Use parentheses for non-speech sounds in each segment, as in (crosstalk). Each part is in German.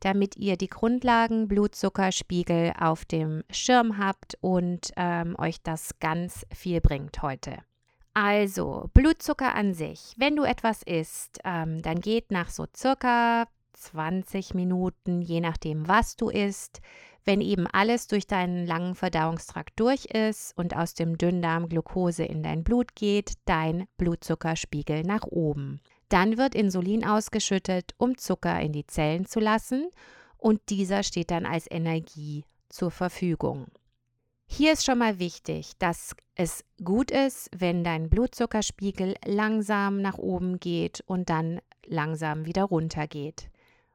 damit ihr die Grundlagen Blutzuckerspiegel auf dem Schirm habt und ähm, euch das ganz viel bringt heute. Also, Blutzucker an sich. Wenn du etwas isst, ähm, dann geht nach so circa 20 Minuten, je nachdem, was du isst, wenn eben alles durch deinen langen Verdauungstrakt durch ist und aus dem Dünndarm Glucose in dein Blut geht, dein Blutzuckerspiegel nach oben. Dann wird Insulin ausgeschüttet, um Zucker in die Zellen zu lassen und dieser steht dann als Energie zur Verfügung. Hier ist schon mal wichtig, dass es gut ist, wenn dein Blutzuckerspiegel langsam nach oben geht und dann langsam wieder runter geht.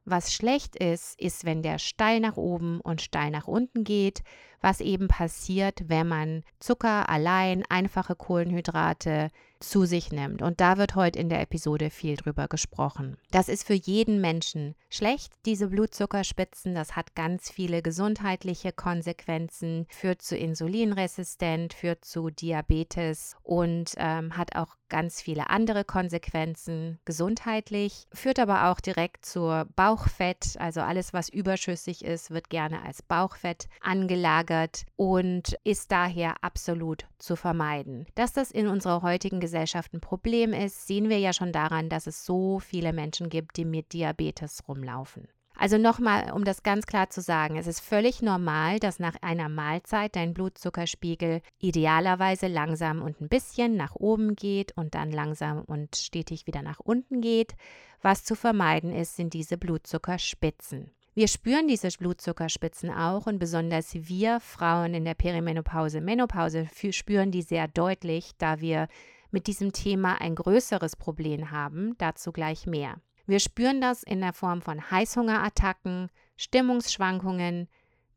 Was schlecht ist, ist, wenn der steil nach oben und steil nach unten geht, was eben passiert, wenn man Zucker allein, einfache Kohlenhydrate zu sich nimmt. Und da wird heute in der Episode viel drüber gesprochen. Das ist für jeden Menschen schlecht, diese Blutzuckerspitzen. Das hat ganz viele gesundheitliche Konsequenzen, führt zu Insulinresistent, führt zu Diabetes und ähm, hat auch ganz viele andere Konsequenzen gesundheitlich, führt aber auch direkt zur Bauchfett. Also alles, was überschüssig ist, wird gerne als Bauchfett angelagert und ist daher absolut zu vermeiden. Dass das in unserer heutigen Gesellschaft ein Problem ist, sehen wir ja schon daran, dass es so viele Menschen gibt, die mit Diabetes rumlaufen. Also nochmal, um das ganz klar zu sagen, es ist völlig normal, dass nach einer Mahlzeit dein Blutzuckerspiegel idealerweise langsam und ein bisschen nach oben geht und dann langsam und stetig wieder nach unten geht. Was zu vermeiden ist, sind diese Blutzuckerspitzen. Wir spüren diese Blutzuckerspitzen auch und besonders wir Frauen in der Perimenopause, Menopause spüren die sehr deutlich, da wir mit diesem Thema ein größeres Problem haben. Dazu gleich mehr. Wir spüren das in der Form von Heißhungerattacken, Stimmungsschwankungen,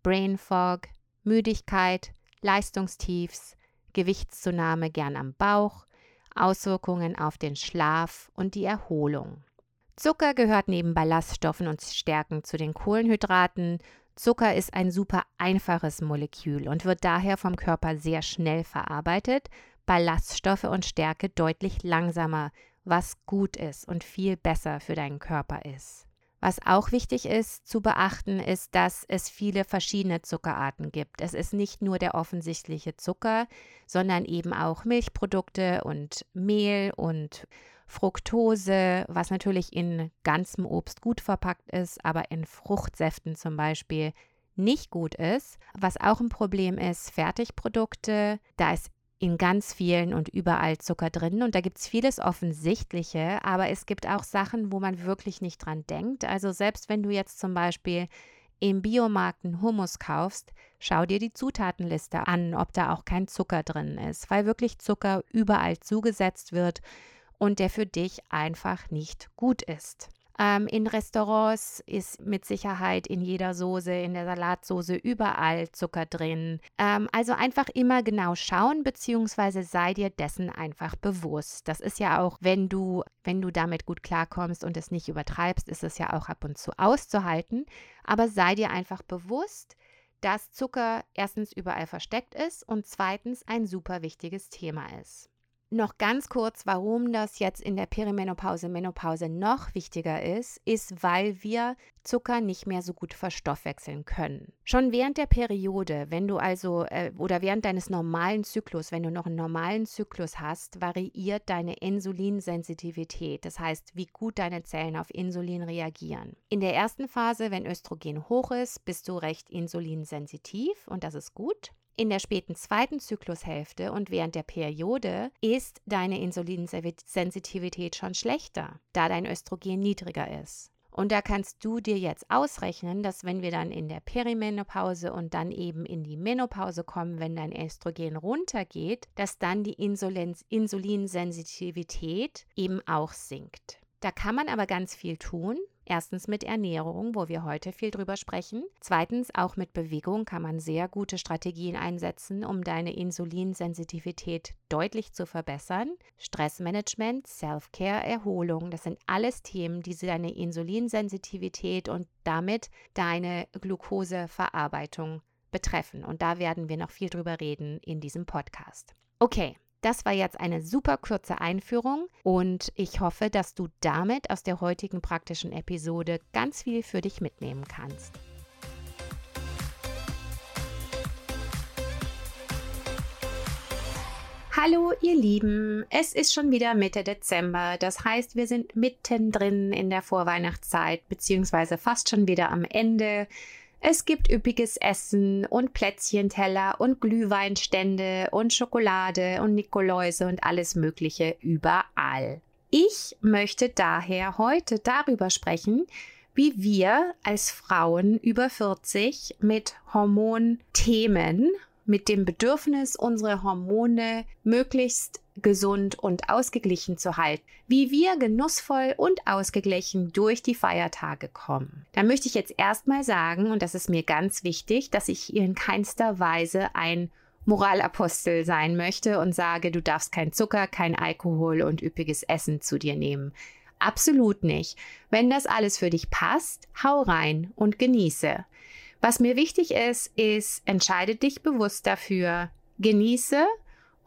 Brain Fog, Müdigkeit, Leistungstiefs, Gewichtszunahme gern am Bauch, Auswirkungen auf den Schlaf und die Erholung. Zucker gehört neben Ballaststoffen und Stärken zu den Kohlenhydraten. Zucker ist ein super einfaches Molekül und wird daher vom Körper sehr schnell verarbeitet, Ballaststoffe und Stärke deutlich langsamer was gut ist und viel besser für deinen Körper ist. Was auch wichtig ist zu beachten, ist, dass es viele verschiedene Zuckerarten gibt. Es ist nicht nur der offensichtliche Zucker, sondern eben auch Milchprodukte und Mehl und Fructose, was natürlich in ganzem Obst gut verpackt ist, aber in Fruchtsäften zum Beispiel nicht gut ist. Was auch ein Problem ist, Fertigprodukte. Da ist in ganz vielen und überall Zucker drin. Und da gibt es vieles Offensichtliche, aber es gibt auch Sachen, wo man wirklich nicht dran denkt. Also selbst wenn du jetzt zum Beispiel im Biomarkt einen Hummus kaufst, schau dir die Zutatenliste an, ob da auch kein Zucker drin ist, weil wirklich Zucker überall zugesetzt wird und der für dich einfach nicht gut ist. Ähm, in Restaurants ist mit Sicherheit in jeder Soße, in der Salatsoße überall Zucker drin. Ähm, also einfach immer genau schauen, beziehungsweise sei dir dessen einfach bewusst. Das ist ja auch, wenn du, wenn du damit gut klarkommst und es nicht übertreibst, ist es ja auch ab und zu auszuhalten. Aber sei dir einfach bewusst, dass Zucker erstens überall versteckt ist und zweitens ein super wichtiges Thema ist. Noch ganz kurz, warum das jetzt in der Perimenopause, Menopause noch wichtiger ist, ist, weil wir Zucker nicht mehr so gut verstoffwechseln können. Schon während der Periode, wenn du also äh, oder während deines normalen Zyklus, wenn du noch einen normalen Zyklus hast, variiert deine Insulinsensitivität. Das heißt, wie gut deine Zellen auf Insulin reagieren. In der ersten Phase, wenn Östrogen hoch ist, bist du recht insulinsensitiv und das ist gut. In der späten zweiten Zyklushälfte und während der Periode ist deine Insulinsensitivität schon schlechter, da dein Östrogen niedriger ist. Und da kannst du dir jetzt ausrechnen, dass wenn wir dann in der Perimenopause und dann eben in die Menopause kommen, wenn dein Östrogen runtergeht, dass dann die Insulinsensitivität eben auch sinkt. Da kann man aber ganz viel tun. Erstens mit Ernährung, wo wir heute viel drüber sprechen. Zweitens auch mit Bewegung kann man sehr gute Strategien einsetzen, um deine Insulinsensitivität deutlich zu verbessern. Stressmanagement, Self-Care, Erholung, das sind alles Themen, die deine Insulinsensitivität und damit deine Glukoseverarbeitung betreffen. Und da werden wir noch viel drüber reden in diesem Podcast. Okay, das war jetzt eine super kurze Einführung und ich hoffe, dass du damit aus der heutigen praktischen Episode ganz viel für dich mitnehmen kannst. Hallo ihr Lieben, es ist schon wieder Mitte Dezember, das heißt wir sind mittendrin in der Vorweihnachtszeit beziehungsweise fast schon wieder am Ende. Es gibt üppiges Essen und Plätzchenteller und Glühweinstände und Schokolade und Nikoläuse und alles Mögliche überall. Ich möchte daher heute darüber sprechen, wie wir als Frauen über 40 mit Hormonthemen mit dem Bedürfnis, unsere Hormone möglichst gesund und ausgeglichen zu halten, wie wir genussvoll und ausgeglichen durch die Feiertage kommen. Da möchte ich jetzt erstmal sagen, und das ist mir ganz wichtig, dass ich in keinster Weise ein Moralapostel sein möchte und sage, du darfst kein Zucker, kein Alkohol und üppiges Essen zu dir nehmen. Absolut nicht. Wenn das alles für dich passt, hau rein und genieße. Was mir wichtig ist, ist, entscheide dich bewusst dafür, genieße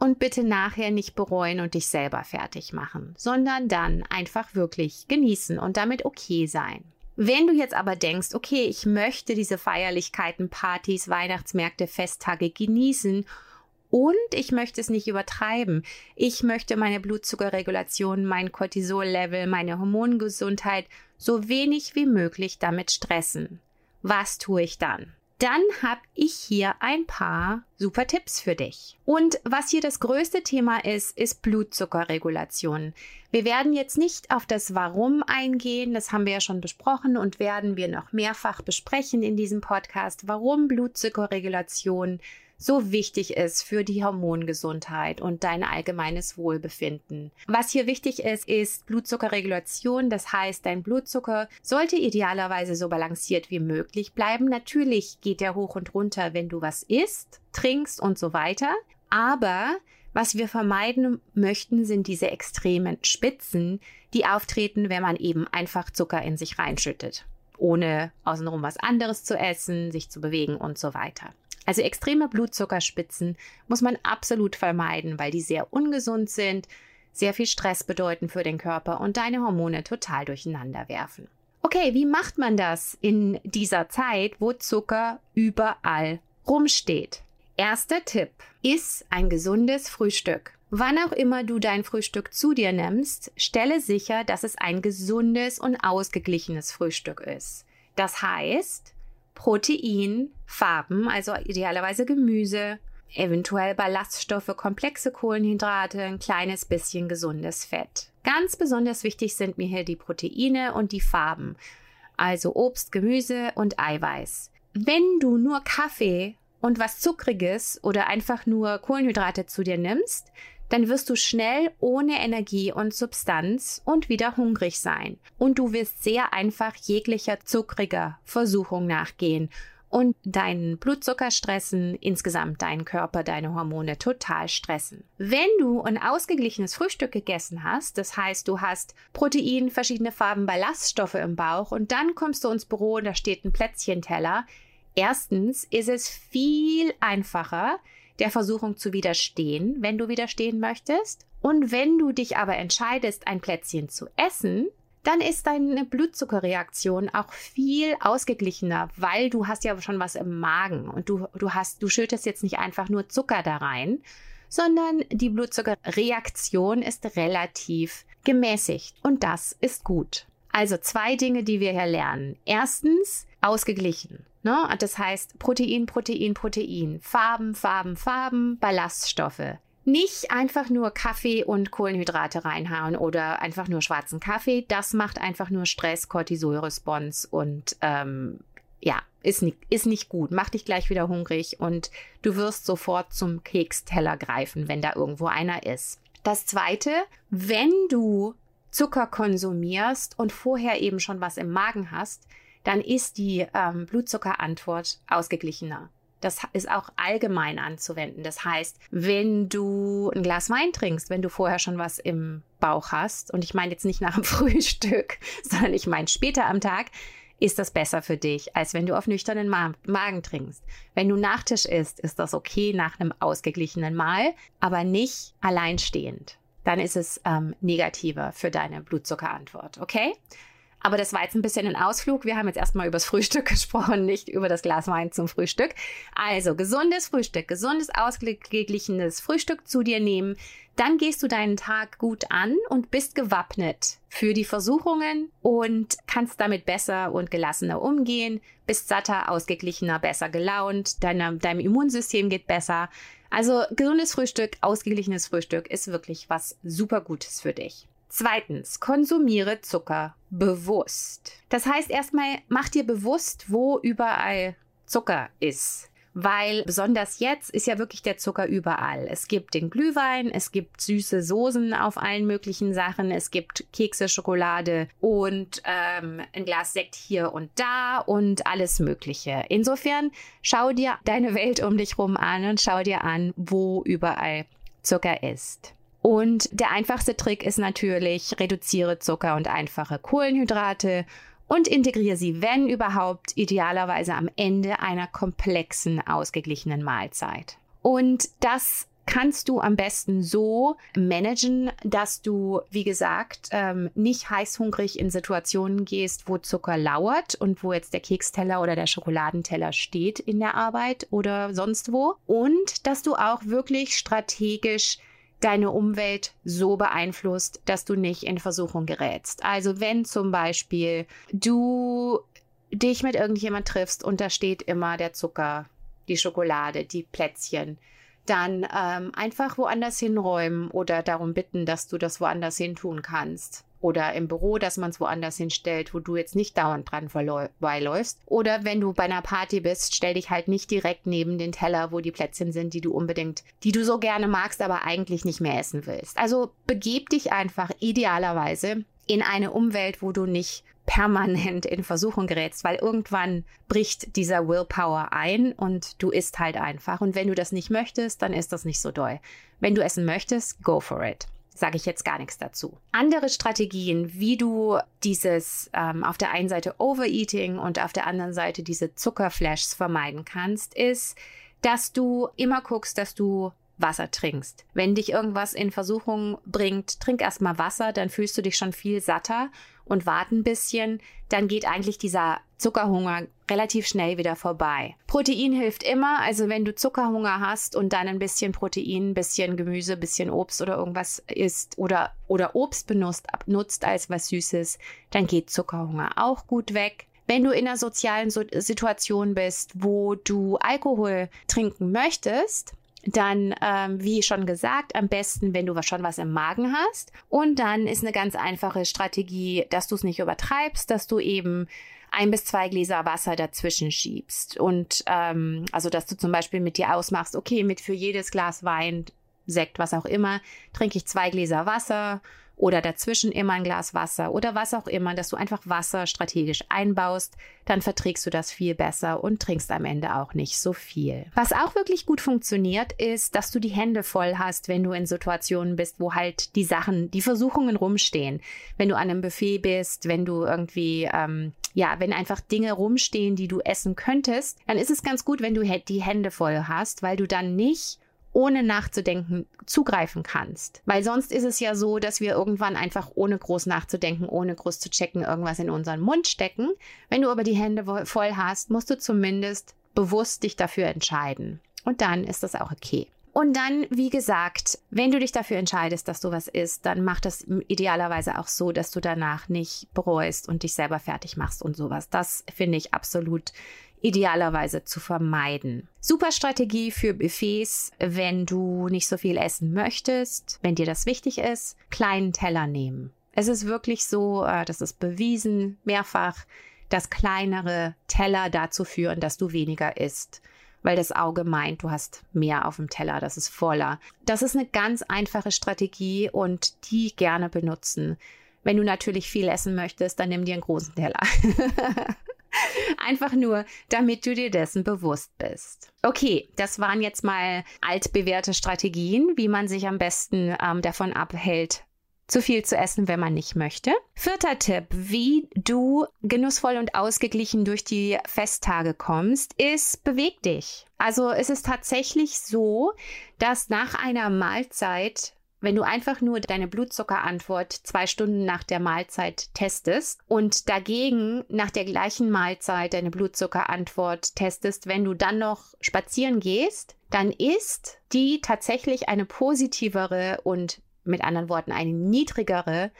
und bitte nachher nicht bereuen und dich selber fertig machen, sondern dann einfach wirklich genießen und damit okay sein. Wenn du jetzt aber denkst, okay, ich möchte diese Feierlichkeiten, Partys, Weihnachtsmärkte, Festtage genießen und ich möchte es nicht übertreiben. Ich möchte meine Blutzuckerregulation, mein Cortisol-Level, meine Hormongesundheit so wenig wie möglich damit stressen. Was tue ich dann? Dann habe ich hier ein paar super Tipps für dich. Und was hier das größte Thema ist, ist Blutzuckerregulation. Wir werden jetzt nicht auf das Warum eingehen, das haben wir ja schon besprochen und werden wir noch mehrfach besprechen in diesem Podcast, warum Blutzuckerregulation so wichtig ist für die Hormongesundheit und dein allgemeines Wohlbefinden. Was hier wichtig ist, ist Blutzuckerregulation. Das heißt, dein Blutzucker sollte idealerweise so balanciert wie möglich bleiben. Natürlich geht er hoch und runter, wenn du was isst, trinkst und so weiter. Aber was wir vermeiden möchten, sind diese extremen Spitzen, die auftreten, wenn man eben einfach Zucker in sich reinschüttet, ohne außenrum was anderes zu essen, sich zu bewegen und so weiter. Also extreme Blutzuckerspitzen muss man absolut vermeiden, weil die sehr ungesund sind, sehr viel Stress bedeuten für den Körper und deine Hormone total durcheinander werfen. Okay, wie macht man das in dieser Zeit, wo Zucker überall rumsteht? Erster Tipp ist ein gesundes Frühstück. Wann auch immer du dein Frühstück zu dir nimmst, stelle sicher, dass es ein gesundes und ausgeglichenes Frühstück ist. Das heißt, Protein, Farben, also idealerweise Gemüse, eventuell Ballaststoffe, komplexe Kohlenhydrate, ein kleines bisschen gesundes Fett. Ganz besonders wichtig sind mir hier die Proteine und die Farben, also Obst, Gemüse und Eiweiß. Wenn du nur Kaffee und was Zuckriges oder einfach nur Kohlenhydrate zu dir nimmst, dann wirst du schnell ohne Energie und Substanz und wieder hungrig sein. Und du wirst sehr einfach jeglicher zuckriger Versuchung nachgehen und deinen Blutzucker stressen, insgesamt deinen Körper, deine Hormone total stressen. Wenn du ein ausgeglichenes Frühstück gegessen hast, das heißt, du hast Protein, verschiedene Farben, Ballaststoffe im Bauch und dann kommst du ins Büro und da steht ein Plätzchenteller. Erstens ist es viel einfacher, der Versuchung zu widerstehen, wenn du widerstehen möchtest. Und wenn du dich aber entscheidest, ein Plätzchen zu essen, dann ist deine Blutzuckerreaktion auch viel ausgeglichener, weil du hast ja schon was im Magen und du, du hast, du schüttest jetzt nicht einfach nur Zucker da rein, sondern die Blutzuckerreaktion ist relativ gemäßigt und das ist gut. Also zwei Dinge, die wir hier lernen. Erstens, ausgeglichen. Ne? Das heißt Protein, Protein, Protein, Farben, Farben, Farben, Ballaststoffe. nicht einfach nur Kaffee und Kohlenhydrate reinhauen oder einfach nur schwarzen Kaffee. Das macht einfach nur Stress, Cortisol-Response und ähm, ja, ist nicht, ist nicht gut. Mach dich gleich wieder hungrig und du wirst sofort zum Keksteller greifen, wenn da irgendwo einer ist. Das zweite, wenn du Zucker konsumierst und vorher eben schon was im Magen hast, dann ist die ähm, Blutzuckerantwort ausgeglichener. Das ist auch allgemein anzuwenden. Das heißt, wenn du ein Glas Wein trinkst, wenn du vorher schon was im Bauch hast, und ich meine jetzt nicht nach dem (laughs) Frühstück, sondern ich meine später am Tag, ist das besser für dich, als wenn du auf nüchternen Ma Magen trinkst. Wenn du Nachtisch isst, ist das okay nach einem ausgeglichenen Mahl, aber nicht alleinstehend. Dann ist es ähm, negativer für deine Blutzuckerantwort, okay? Aber das war jetzt ein bisschen ein Ausflug. Wir haben jetzt erstmal über das Frühstück (laughs) gesprochen, nicht über das Glas Wein zum Frühstück. Also gesundes Frühstück, gesundes, ausgeglichenes Frühstück zu dir nehmen. Dann gehst du deinen Tag gut an und bist gewappnet für die Versuchungen und kannst damit besser und gelassener umgehen, bist satter, ausgeglichener, besser gelaunt, deine, deinem Immunsystem geht besser. Also gesundes Frühstück, ausgeglichenes Frühstück ist wirklich was super Gutes für dich. Zweitens, konsumiere Zucker bewusst. Das heißt erstmal, mach dir bewusst, wo überall Zucker ist. Weil besonders jetzt ist ja wirklich der Zucker überall. Es gibt den Glühwein, es gibt süße Soßen auf allen möglichen Sachen, es gibt Kekse, Schokolade und ähm, ein Glas Sekt hier und da und alles Mögliche. Insofern schau dir deine Welt um dich rum an und schau dir an, wo überall Zucker ist. Und der einfachste Trick ist natürlich, reduziere Zucker und einfache Kohlenhydrate und integriere sie, wenn überhaupt, idealerweise am Ende einer komplexen, ausgeglichenen Mahlzeit. Und das kannst du am besten so managen, dass du, wie gesagt, ähm, nicht heißhungrig in Situationen gehst, wo Zucker lauert und wo jetzt der Keksteller oder der Schokoladenteller steht in der Arbeit oder sonst wo. Und dass du auch wirklich strategisch deine Umwelt so beeinflusst, dass du nicht in Versuchung gerätst. Also wenn zum Beispiel du dich mit irgendjemand triffst und da steht immer der Zucker, die Schokolade, die Plätzchen, dann ähm, einfach woanders hinräumen oder darum bitten, dass du das woanders hin tun kannst oder im Büro, dass man es woanders hinstellt, wo du jetzt nicht dauernd dran vorbeiläufst. Oder wenn du bei einer Party bist, stell dich halt nicht direkt neben den Teller, wo die Plätzchen sind, die du unbedingt, die du so gerne magst, aber eigentlich nicht mehr essen willst. Also begeb dich einfach idealerweise in eine Umwelt, wo du nicht permanent in Versuchung gerätst, weil irgendwann bricht dieser Willpower ein und du isst halt einfach. Und wenn du das nicht möchtest, dann ist das nicht so doll. Wenn du essen möchtest, go for it sage ich jetzt gar nichts dazu. Andere Strategien, wie du dieses ähm, auf der einen Seite Overeating und auf der anderen Seite diese Zuckerflashs vermeiden kannst, ist, dass du immer guckst, dass du Wasser trinkst. Wenn dich irgendwas in Versuchung bringt, trink erstmal Wasser, dann fühlst du dich schon viel satter und wart ein bisschen, dann geht eigentlich dieser Zuckerhunger relativ schnell wieder vorbei. Protein hilft immer, also wenn du Zuckerhunger hast und dann ein bisschen Protein, ein bisschen Gemüse, ein bisschen Obst oder irgendwas isst oder, oder Obst benutzt, nutzt als was Süßes, dann geht Zuckerhunger auch gut weg. Wenn du in einer sozialen Situation bist, wo du Alkohol trinken möchtest, dann, ähm, wie schon gesagt, am besten, wenn du schon was im Magen hast. Und dann ist eine ganz einfache Strategie, dass du es nicht übertreibst, dass du eben ein bis zwei Gläser Wasser dazwischen schiebst. Und ähm, also, dass du zum Beispiel mit dir ausmachst, okay, mit für jedes Glas Wein, Sekt, was auch immer, trinke ich zwei Gläser Wasser oder dazwischen immer ein Glas Wasser oder was auch immer, dass du einfach Wasser strategisch einbaust, dann verträgst du das viel besser und trinkst am Ende auch nicht so viel. Was auch wirklich gut funktioniert, ist, dass du die Hände voll hast, wenn du in Situationen bist, wo halt die Sachen, die Versuchungen rumstehen. Wenn du an einem Buffet bist, wenn du irgendwie, ähm, ja, wenn einfach Dinge rumstehen, die du essen könntest, dann ist es ganz gut, wenn du die Hände voll hast, weil du dann nicht ohne nachzudenken zugreifen kannst. Weil sonst ist es ja so, dass wir irgendwann einfach ohne groß nachzudenken, ohne groß zu checken, irgendwas in unseren Mund stecken. Wenn du aber die Hände voll hast, musst du zumindest bewusst dich dafür entscheiden. Und dann ist das auch okay. Und dann, wie gesagt, wenn du dich dafür entscheidest, dass du was isst, dann mach das idealerweise auch so, dass du danach nicht bereust und dich selber fertig machst und sowas. Das finde ich absolut idealerweise zu vermeiden. Super Strategie für Buffets, wenn du nicht so viel essen möchtest, wenn dir das wichtig ist, kleinen Teller nehmen. Es ist wirklich so, äh, das ist bewiesen, mehrfach, dass kleinere Teller dazu führen, dass du weniger isst weil das Auge meint, du hast mehr auf dem Teller, das ist voller. Das ist eine ganz einfache Strategie und die gerne benutzen. Wenn du natürlich viel essen möchtest, dann nimm dir einen großen Teller. (laughs) Einfach nur, damit du dir dessen bewusst bist. Okay, das waren jetzt mal altbewährte Strategien, wie man sich am besten ähm, davon abhält, zu viel zu essen, wenn man nicht möchte. Vierter Tipp, wie du genussvoll und ausgeglichen durch die Festtage kommst, ist beweg dich. Also es ist tatsächlich so, dass nach einer Mahlzeit wenn du einfach nur deine Blutzuckerantwort zwei Stunden nach der Mahlzeit testest und dagegen nach der gleichen Mahlzeit deine Blutzuckerantwort testest, wenn du dann noch spazieren gehst, dann ist die tatsächlich eine positivere und mit anderen Worten eine niedrigere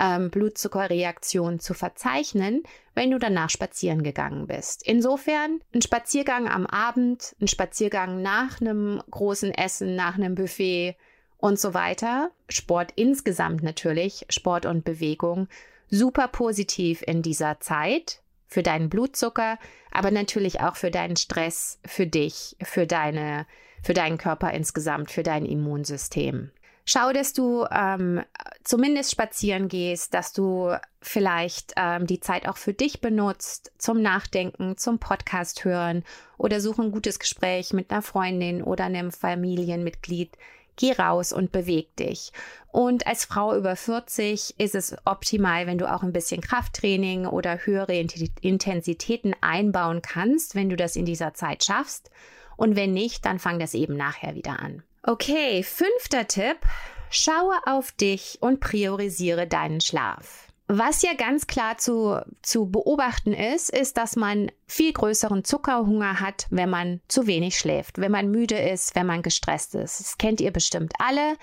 ähm, Blutzuckerreaktion zu verzeichnen, wenn du danach spazieren gegangen bist. Insofern ein Spaziergang am Abend, ein Spaziergang nach einem großen Essen, nach einem Buffet und so weiter. Sport insgesamt natürlich, Sport und Bewegung, super positiv in dieser Zeit für deinen Blutzucker, aber natürlich auch für deinen Stress, für dich, für deine, für deinen Körper insgesamt, für dein Immunsystem. Schau, dass du ähm, zumindest spazieren gehst, dass du vielleicht ähm, die Zeit auch für dich benutzt, zum Nachdenken, zum Podcast hören oder suche ein gutes Gespräch mit einer Freundin oder einem Familienmitglied. Geh raus und beweg dich. Und als Frau über 40 ist es optimal, wenn du auch ein bisschen Krafttraining oder höhere Intensitäten einbauen kannst, wenn du das in dieser Zeit schaffst. Und wenn nicht, dann fang das eben nachher wieder an. Okay, fünfter Tipp. Schaue auf dich und priorisiere deinen Schlaf. Was ja ganz klar zu, zu beobachten ist, ist, dass man viel größeren Zuckerhunger hat, wenn man zu wenig schläft, wenn man müde ist, wenn man gestresst ist. Das kennt ihr bestimmt alle.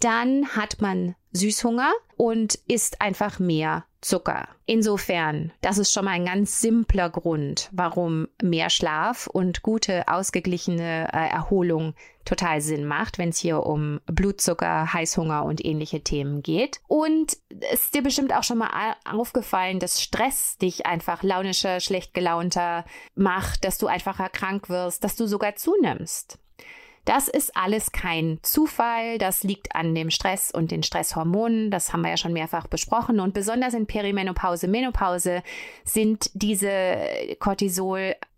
Dann hat man Süßhunger und isst einfach mehr Zucker. Insofern, das ist schon mal ein ganz simpler Grund, warum mehr Schlaf und gute, ausgeglichene äh, Erholung total Sinn macht, wenn es hier um Blutzucker, Heißhunger und ähnliche Themen geht. Und es ist dir bestimmt auch schon mal aufgefallen, dass Stress dich einfach launischer, schlecht gelaunter macht, dass du einfacher krank wirst, dass du sogar zunimmst. Das ist alles kein Zufall, das liegt an dem Stress und den Stresshormonen, das haben wir ja schon mehrfach besprochen und besonders in Perimenopause, Menopause sind diese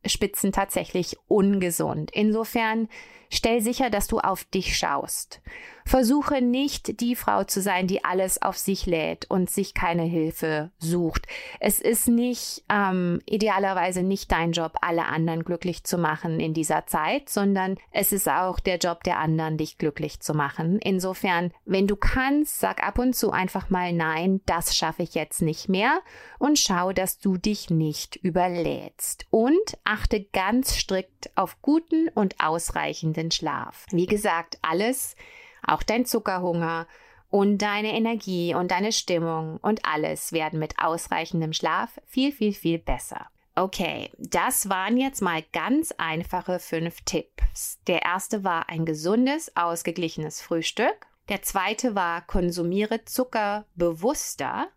Cortisolspitzen tatsächlich ungesund. Insofern Stell sicher, dass du auf dich schaust. Versuche nicht die Frau zu sein, die alles auf sich lädt und sich keine Hilfe sucht. Es ist nicht ähm, idealerweise nicht dein Job, alle anderen glücklich zu machen in dieser Zeit, sondern es ist auch der Job der anderen, dich glücklich zu machen. Insofern, wenn du kannst, sag ab und zu einfach mal Nein, das schaffe ich jetzt nicht mehr und schau, dass du dich nicht überlädst. Und achte ganz strikt auf guten und ausreichenden den Schlaf. Wie gesagt, alles, auch dein Zuckerhunger und deine Energie und deine Stimmung und alles werden mit ausreichendem Schlaf viel, viel, viel besser. Okay, das waren jetzt mal ganz einfache fünf Tipps. Der erste war ein gesundes, ausgeglichenes Frühstück. Der zweite war konsumiere Zucker bewusster.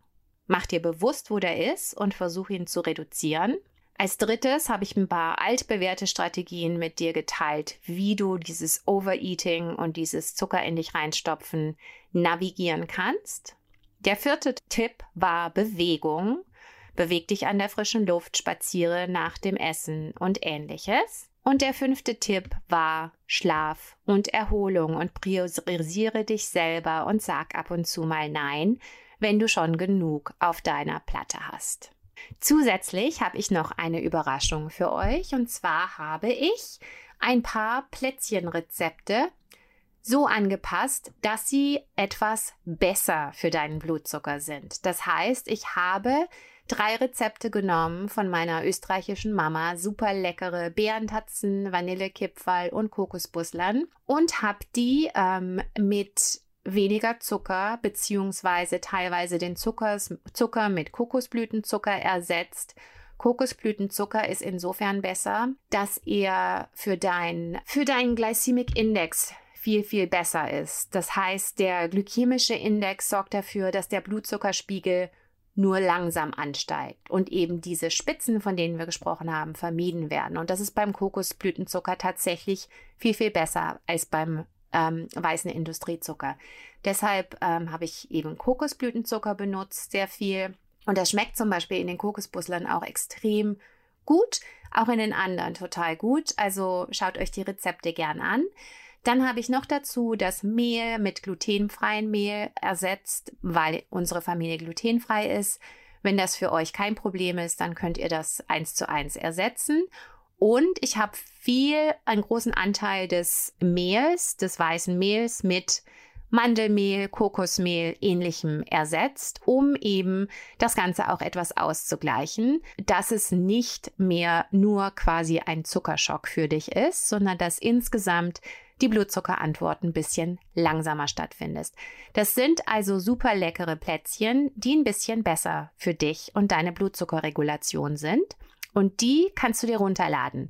Mach dir bewusst, wo der ist und versuche ihn zu reduzieren. Als drittes habe ich ein paar altbewährte Strategien mit dir geteilt, wie du dieses Overeating und dieses Zucker in dich reinstopfen navigieren kannst. Der vierte Tipp war Bewegung. Beweg dich an der frischen Luft, spaziere nach dem Essen und ähnliches. Und der fünfte Tipp war Schlaf und Erholung und priorisiere dich selber und sag ab und zu mal Nein, wenn du schon genug auf deiner Platte hast. Zusätzlich habe ich noch eine Überraschung für euch. Und zwar habe ich ein paar Plätzchenrezepte so angepasst, dass sie etwas besser für deinen Blutzucker sind. Das heißt, ich habe drei Rezepte genommen von meiner österreichischen Mama, super leckere Beerentatzen, Vanillekipferl und Kokosbuslern und habe die ähm, mit weniger Zucker beziehungsweise teilweise den Zuckers, Zucker mit Kokosblütenzucker ersetzt. Kokosblütenzucker ist insofern besser, dass er für, dein, für deinen Glycemic Index viel, viel besser ist. Das heißt, der glykämische Index sorgt dafür, dass der Blutzuckerspiegel nur langsam ansteigt und eben diese Spitzen, von denen wir gesprochen haben, vermieden werden. Und das ist beim Kokosblütenzucker tatsächlich viel, viel besser als beim ähm, weißen Industriezucker. Deshalb ähm, habe ich eben Kokosblütenzucker benutzt, sehr viel. Und das schmeckt zum Beispiel in den Kokosbuslern auch extrem gut, auch in den anderen total gut. Also schaut euch die Rezepte gern an. Dann habe ich noch dazu das Mehl mit glutenfreiem Mehl ersetzt, weil unsere Familie glutenfrei ist. Wenn das für euch kein Problem ist, dann könnt ihr das eins zu eins ersetzen. Und ich habe viel, einen großen Anteil des Mehls, des weißen Mehls mit Mandelmehl, Kokosmehl, ähnlichem ersetzt, um eben das Ganze auch etwas auszugleichen, dass es nicht mehr nur quasi ein Zuckerschock für dich ist, sondern dass insgesamt die Blutzuckerantwort ein bisschen langsamer stattfindet. Das sind also super leckere Plätzchen, die ein bisschen besser für dich und deine Blutzuckerregulation sind. Und die kannst du dir runterladen.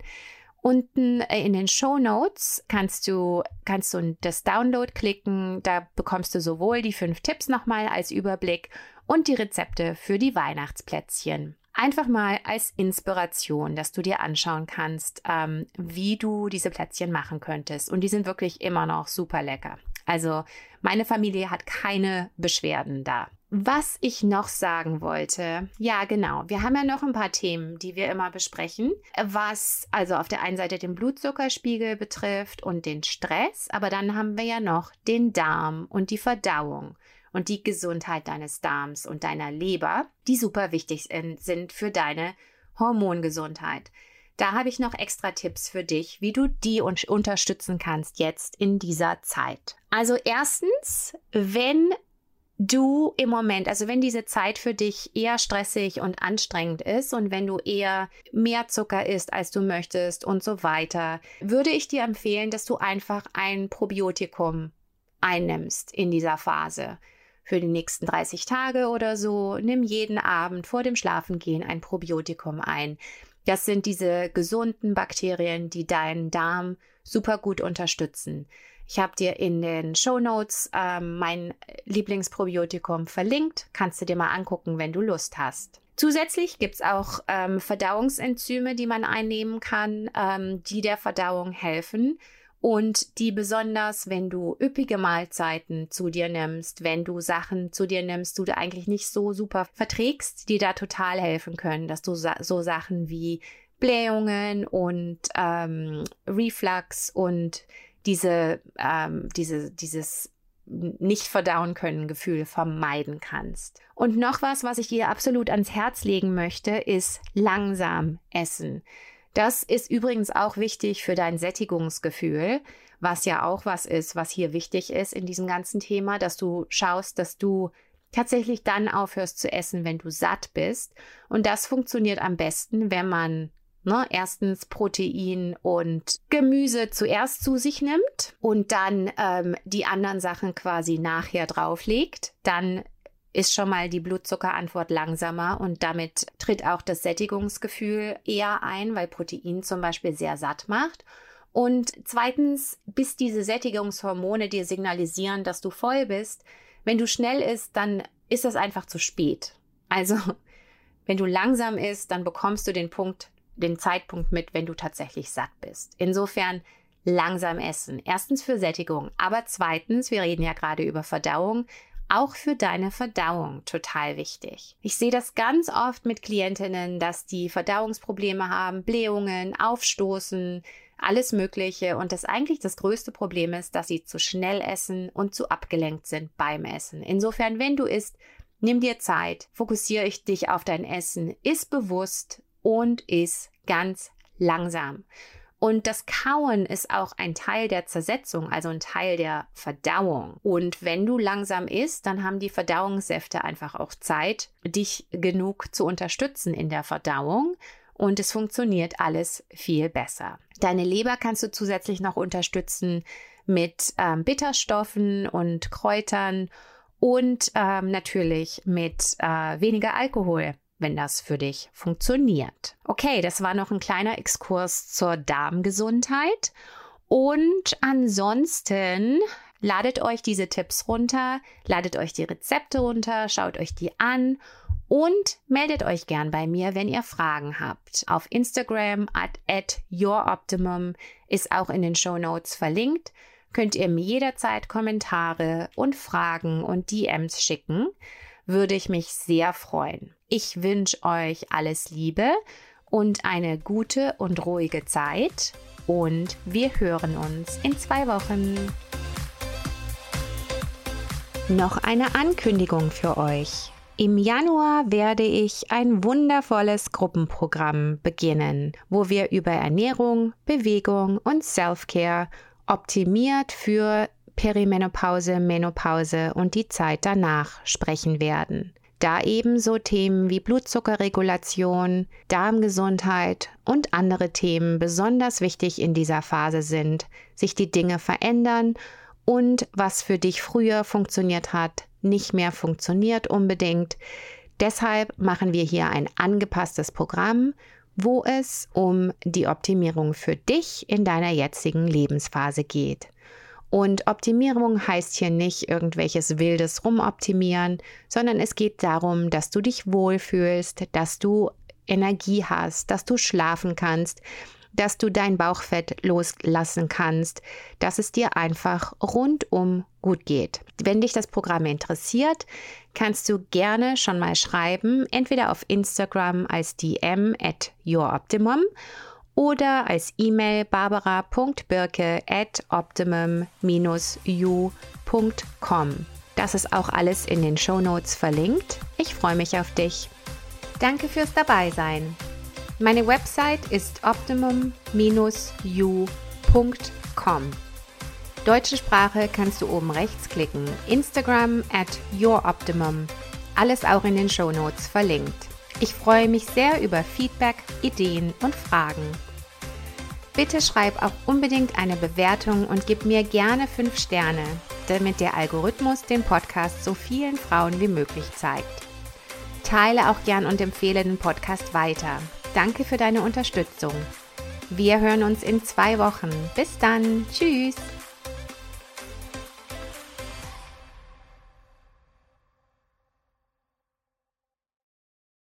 Unten äh, in den Show Notes kannst du, kannst du das Download klicken. Da bekommst du sowohl die fünf Tipps nochmal als Überblick und die Rezepte für die Weihnachtsplätzchen. Einfach mal als Inspiration, dass du dir anschauen kannst, ähm, wie du diese Plätzchen machen könntest. Und die sind wirklich immer noch super lecker. Also meine Familie hat keine Beschwerden da. Was ich noch sagen wollte, ja genau, wir haben ja noch ein paar Themen, die wir immer besprechen, was also auf der einen Seite den Blutzuckerspiegel betrifft und den Stress, aber dann haben wir ja noch den Darm und die Verdauung und die Gesundheit deines Darms und deiner Leber, die super wichtig sind für deine Hormongesundheit. Da habe ich noch extra Tipps für dich, wie du die unterstützen kannst jetzt in dieser Zeit. Also erstens, wenn du im Moment, also wenn diese Zeit für dich eher stressig und anstrengend ist und wenn du eher mehr Zucker isst, als du möchtest und so weiter, würde ich dir empfehlen, dass du einfach ein Probiotikum einnimmst in dieser Phase. Für die nächsten 30 Tage oder so, nimm jeden Abend vor dem Schlafengehen ein Probiotikum ein. Das sind diese gesunden Bakterien, die deinen Darm super gut unterstützen. Ich habe dir in den Show Notes ähm, mein Lieblingsprobiotikum verlinkt. Kannst du dir mal angucken, wenn du Lust hast. Zusätzlich gibt es auch ähm, Verdauungsenzyme, die man einnehmen kann, ähm, die der Verdauung helfen und die besonders, wenn du üppige Mahlzeiten zu dir nimmst, wenn du Sachen zu dir nimmst, du eigentlich nicht so super verträgst, die da total helfen können, dass du so Sachen wie Blähungen und ähm, Reflux und diese, ähm, diese, dieses nicht verdauen können Gefühl vermeiden kannst. Und noch was, was ich dir absolut ans Herz legen möchte, ist langsam essen. Das ist übrigens auch wichtig für dein Sättigungsgefühl, was ja auch was ist, was hier wichtig ist in diesem ganzen Thema, dass du schaust, dass du tatsächlich dann aufhörst zu essen, wenn du satt bist. Und das funktioniert am besten, wenn man Ne, erstens Protein und Gemüse zuerst zu sich nimmt und dann ähm, die anderen Sachen quasi nachher drauflegt. Dann ist schon mal die Blutzuckerantwort langsamer und damit tritt auch das Sättigungsgefühl eher ein, weil Protein zum Beispiel sehr satt macht. Und zweitens, bis diese Sättigungshormone dir signalisieren, dass du voll bist, wenn du schnell isst, dann ist das einfach zu spät. Also, (laughs) wenn du langsam isst, dann bekommst du den Punkt den Zeitpunkt mit, wenn du tatsächlich satt bist. Insofern langsam essen. Erstens für Sättigung, aber zweitens, wir reden ja gerade über Verdauung, auch für deine Verdauung total wichtig. Ich sehe das ganz oft mit Klientinnen, dass die Verdauungsprobleme haben, Blähungen, Aufstoßen, alles Mögliche und das eigentlich das größte Problem ist, dass sie zu schnell essen und zu abgelenkt sind beim Essen. Insofern, wenn du isst, nimm dir Zeit, fokussiere dich auf dein Essen, iss bewusst, und ist ganz langsam. Und das Kauen ist auch ein Teil der Zersetzung, also ein Teil der Verdauung. Und wenn du langsam isst, dann haben die Verdauungssäfte einfach auch Zeit, dich genug zu unterstützen in der Verdauung. Und es funktioniert alles viel besser. Deine Leber kannst du zusätzlich noch unterstützen mit ähm, Bitterstoffen und Kräutern und ähm, natürlich mit äh, weniger Alkohol wenn das für dich funktioniert. Okay, das war noch ein kleiner Exkurs zur Darmgesundheit. Und ansonsten ladet euch diese Tipps runter, ladet euch die Rezepte runter, schaut euch die an und meldet euch gern bei mir, wenn ihr Fragen habt. Auf Instagram at, at youroptimum ist auch in den Show Notes verlinkt. Könnt ihr mir jederzeit Kommentare und Fragen und DMs schicken würde ich mich sehr freuen. Ich wünsche euch alles Liebe und eine gute und ruhige Zeit und wir hören uns in zwei Wochen. Noch eine Ankündigung für euch. Im Januar werde ich ein wundervolles Gruppenprogramm beginnen, wo wir über Ernährung, Bewegung und Self-Care optimiert für Perimenopause, Menopause und die Zeit danach sprechen werden. Da ebenso Themen wie Blutzuckerregulation, Darmgesundheit und andere Themen besonders wichtig in dieser Phase sind, sich die Dinge verändern und was für dich früher funktioniert hat, nicht mehr funktioniert unbedingt. Deshalb machen wir hier ein angepasstes Programm, wo es um die Optimierung für dich in deiner jetzigen Lebensphase geht. Und Optimierung heißt hier nicht irgendwelches wildes Rumoptimieren, sondern es geht darum, dass du dich wohlfühlst, dass du Energie hast, dass du schlafen kannst, dass du dein Bauchfett loslassen kannst, dass es dir einfach rundum gut geht. Wenn dich das Programm interessiert, kannst du gerne schon mal schreiben, entweder auf Instagram als DM at youroptimum oder als E-Mail barbara.birke at optimum-u.com. Das ist auch alles in den Show Notes verlinkt. Ich freue mich auf dich. Danke fürs Dabeisein. Meine Website ist optimum-u.com. Deutsche Sprache kannst du oben rechts klicken. Instagram at youroptimum. Alles auch in den Show Notes verlinkt. Ich freue mich sehr über Feedback, Ideen und Fragen. Bitte schreib auch unbedingt eine Bewertung und gib mir gerne 5 Sterne, damit der Algorithmus den Podcast so vielen Frauen wie möglich zeigt. Teile auch gern und empfehle den Podcast weiter. Danke für deine Unterstützung. Wir hören uns in zwei Wochen. Bis dann. Tschüss.